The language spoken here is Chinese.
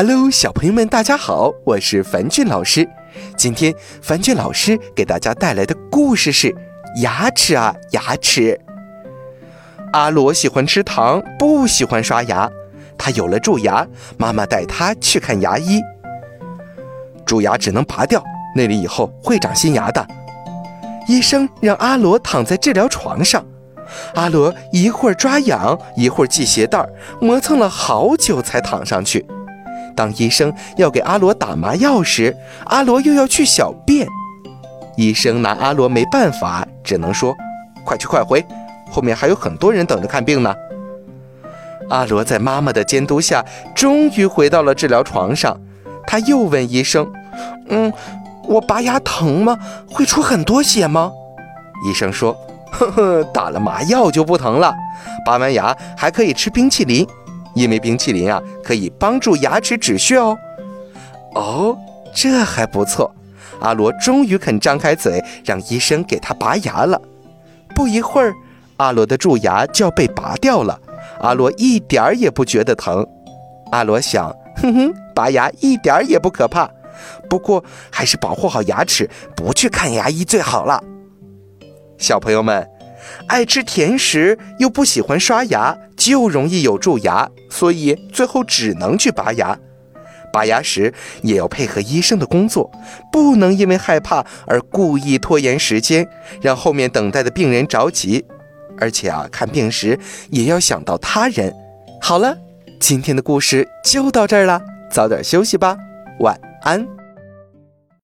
Hello，小朋友们，大家好，我是樊俊老师。今天樊俊老师给大家带来的故事是：牙齿啊，牙齿。阿罗喜欢吃糖，不喜欢刷牙。他有了蛀牙，妈妈带他去看牙医。蛀牙只能拔掉，那里以后会长新牙的。医生让阿罗躺在治疗床上，阿罗一会儿抓痒，一会儿系鞋带，磨蹭了好久才躺上去。当医生要给阿罗打麻药时，阿罗又要去小便，医生拿阿罗没办法，只能说：“快去快回，后面还有很多人等着看病呢。”阿罗在妈妈的监督下，终于回到了治疗床上。他又问医生：“嗯，我拔牙疼吗？会出很多血吗？”医生说：“呵呵，打了麻药就不疼了，拔完牙还可以吃冰淇淋。”因为冰淇淋啊，可以帮助牙齿止血哦。哦，这还不错。阿罗终于肯张开嘴，让医生给他拔牙了。不一会儿，阿罗的蛀牙就要被拔掉了。阿罗一点儿也不觉得疼。阿罗想，哼哼，拔牙一点儿也不可怕。不过，还是保护好牙齿，不去看牙医最好了。小朋友们。爱吃甜食又不喜欢刷牙，就容易有蛀牙，所以最后只能去拔牙。拔牙时也要配合医生的工作，不能因为害怕而故意拖延时间，让后面等待的病人着急。而且啊，看病时也要想到他人。好了，今天的故事就到这儿了，早点休息吧，晚安。